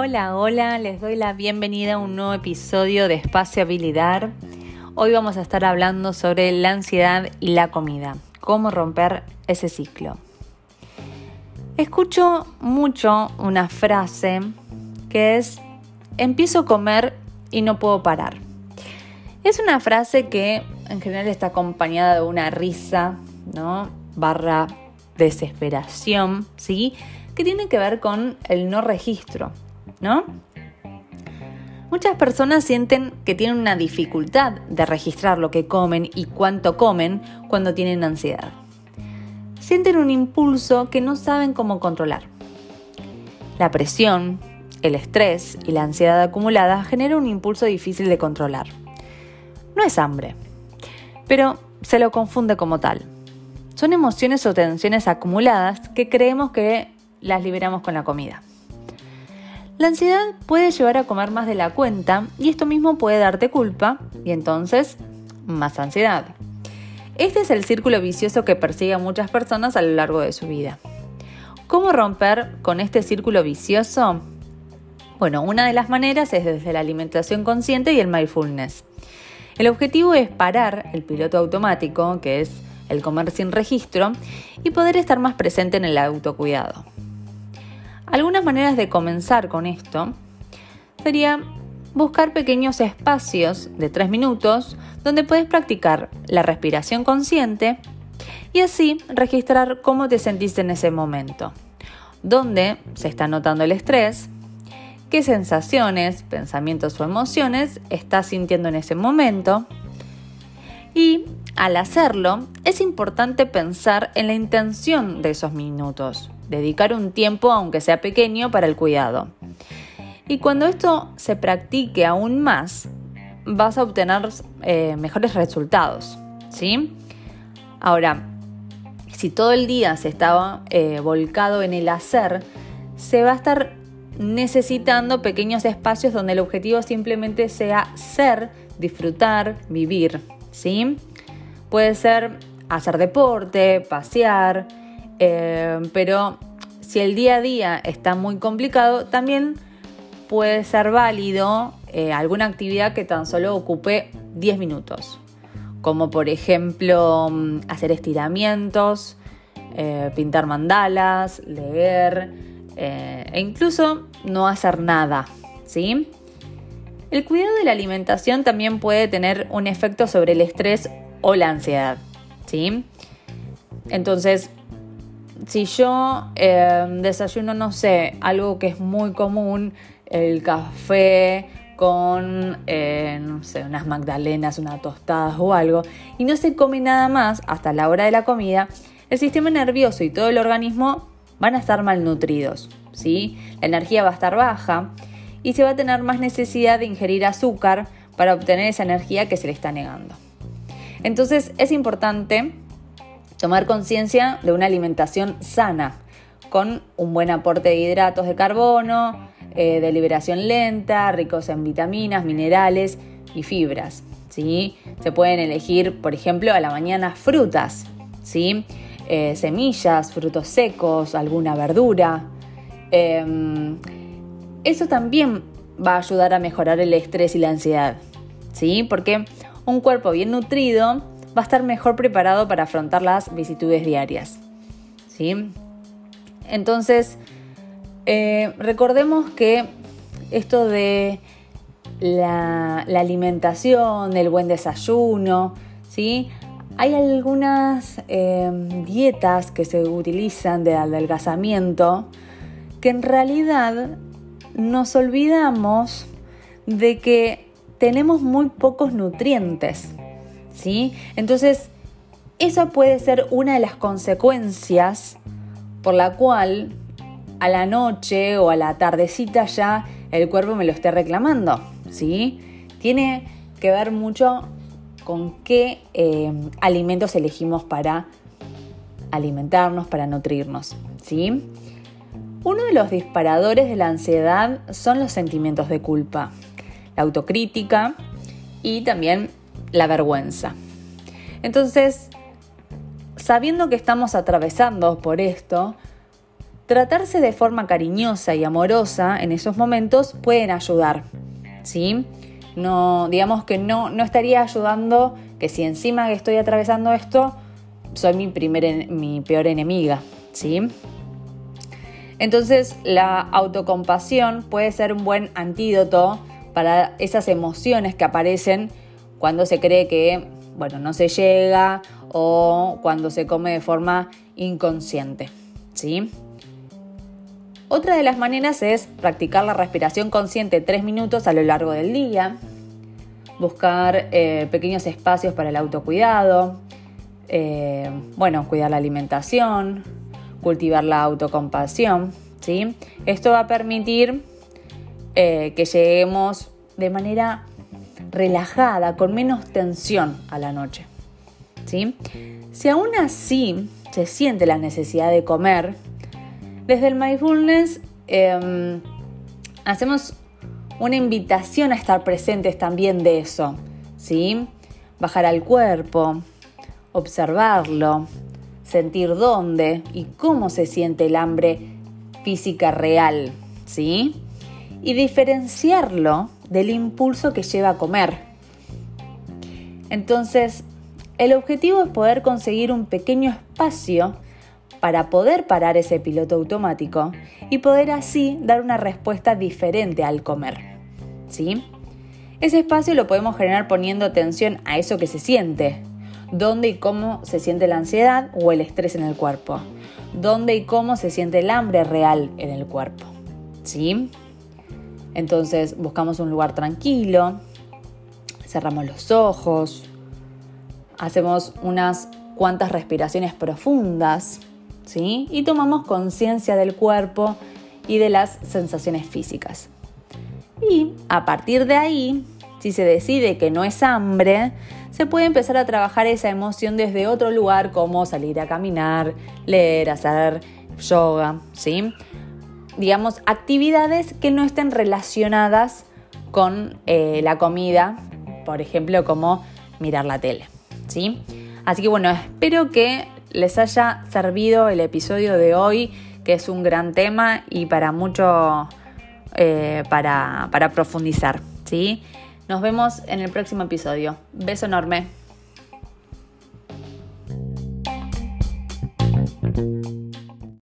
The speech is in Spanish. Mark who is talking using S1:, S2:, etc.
S1: Hola, hola, les doy la bienvenida a un nuevo episodio de Espacio Habilidad. Hoy vamos a estar hablando sobre la ansiedad y la comida, cómo romper ese ciclo. Escucho mucho una frase que es, empiezo a comer y no puedo parar. Es una frase que en general está acompañada de una risa, ¿no? Barra desesperación, ¿sí? Que tiene que ver con el no registro. ¿No? Muchas personas sienten que tienen una dificultad de registrar lo que comen y cuánto comen cuando tienen ansiedad. Sienten un impulso que no saben cómo controlar. La presión, el estrés y la ansiedad acumulada generan un impulso difícil de controlar. No es hambre, pero se lo confunde como tal. Son emociones o tensiones acumuladas que creemos que las liberamos con la comida. La ansiedad puede llevar a comer más de la cuenta y esto mismo puede darte culpa y entonces más ansiedad. Este es el círculo vicioso que persigue a muchas personas a lo largo de su vida. ¿Cómo romper con este círculo vicioso? Bueno, una de las maneras es desde la alimentación consciente y el mindfulness. El objetivo es parar el piloto automático, que es el comer sin registro, y poder estar más presente en el autocuidado. Algunas maneras de comenzar con esto sería buscar pequeños espacios de 3 minutos donde puedes practicar la respiración consciente y así registrar cómo te sentiste en ese momento, dónde se está notando el estrés, qué sensaciones, pensamientos o emociones estás sintiendo en ese momento. Y al hacerlo es importante pensar en la intención de esos minutos dedicar un tiempo, aunque sea pequeño, para el cuidado. Y cuando esto se practique aún más, vas a obtener eh, mejores resultados. ¿sí? Ahora, si todo el día se estaba eh, volcado en el hacer, se va a estar necesitando pequeños espacios donde el objetivo simplemente sea ser, disfrutar, vivir. ¿sí? Puede ser hacer deporte, pasear, eh, pero si el día a día está muy complicado, también puede ser válido eh, alguna actividad que tan solo ocupe 10 minutos, como por ejemplo mm, hacer estiramientos, eh, pintar mandalas, leer e incluso no hacer nada, ¿sí? El cuidado de la alimentación también puede tener un efecto sobre el estrés o la ansiedad, ¿sí? Entonces, si yo em, desayuno, no sé, algo que es muy común, el café con, eh, no sé, unas magdalenas, unas tostadas o algo, y no se come nada más hasta la hora de la comida, el sistema nervioso y todo el organismo van a estar malnutridos, ¿sí? La energía va a estar baja y se va a tener más necesidad de ingerir azúcar para obtener esa energía que se le está negando. Entonces es importante tomar conciencia de una alimentación sana, con un buen aporte de hidratos de carbono, eh, de liberación lenta, ricos en vitaminas, minerales y fibras. ¿sí? Se pueden elegir, por ejemplo, a la mañana frutas, ¿sí? Eh, semillas, frutos secos, alguna verdura. Em, eso también va a ayudar a mejorar el estrés y la ansiedad, ¿sí? Porque un cuerpo bien nutrido va a estar mejor preparado para afrontar las vicitudes diarias. ¿sí? Entonces, eh, recordemos que esto de la, alimentación, el buen desayuno, ¿sí? Hay algunas em, dietas que se utilizan de adelgazamiento que en realidad nos olvidamos de que tenemos muy pocos nutrientes. ¿Sí? Entonces, eso puede ser una de las consecuencias por la cual a la noche o a la tardecita ya el cuerpo me lo esté reclamando, ¿sí? Tiene que ver mucho con qué eh, alimentos elegimos para alimentarnos, para nutrirnos, ¿sí? Uno de los disparadores de la ansiedad son los sentimientos de culpa, la autocrítica y también la vergüenza. Entonces, sabiendo que estamos atravesando por esto, tratarse de forma cariñosa y amorosa en esos momentos pueden ayudar, ¿sí? No, digamos que no, no estaría ayudando que si encima que estoy atravesando esto, soy mi, mi peor enemiga, ¿sí? Entonces la autocompasión puede ser un buen antídoto para esas emociones que aparecen cuando se cree que, bueno, no se llega o cuando se come de forma inconsciente, ¿sí? Otra de las maneras es practicar la respiración consciente tres minutos a lo largo del día, buscar eh, pequeños espacios para el autocuidado, eh, bueno, cuidar la alimentación, cultivar la autocompasión, ¿sí? Esto va a permitir eh, que lleguemos de manera relajada, con menos tensión a la noche, ¿sí? Si aún así se siente la necesidad de comer, desde el mindfulness em, hacemos una invitación a estar presentes también de eso, ¿sí? Bajar al cuerpo, observarlo, sentir dónde y cómo se siente el hambre física real, ¿sí? Y diferenciarlo del impulso que lleva a comer. Entonces, el objetivo es poder conseguir un pequeño espacio para poder parar ese piloto automático y poder así dar una respuesta diferente al comer. ¿Sí? Ese espacio lo podemos generar poniendo atención a eso que se siente, dónde y cómo se siente la ansiedad o el estrés en el cuerpo, dónde y cómo se siente el hambre real en el cuerpo. ¿Sí? Entonces buscamos un lugar tranquilo, cerramos los ojos, hacemos unas cuantas respiraciones profundas y tomamos conciencia del cuerpo y de las sensaciones físicas. Y a partir de ahí, si se decide que no es hambre, se puede empezar a trabajar esa emoción desde otro lugar como salir a caminar, leer, hacer yoga, ¿sí? Digamos, actividades que no estén relacionadas con eh, la comida, por ejemplo, como mirar la tele, ¿sí? Así que bueno, espero que les haya servido el episodio de hoy, que es un gran tema y para mucho eh, para, para profundizar. ¿sí? Nos vemos en el próximo episodio. Beso enorme.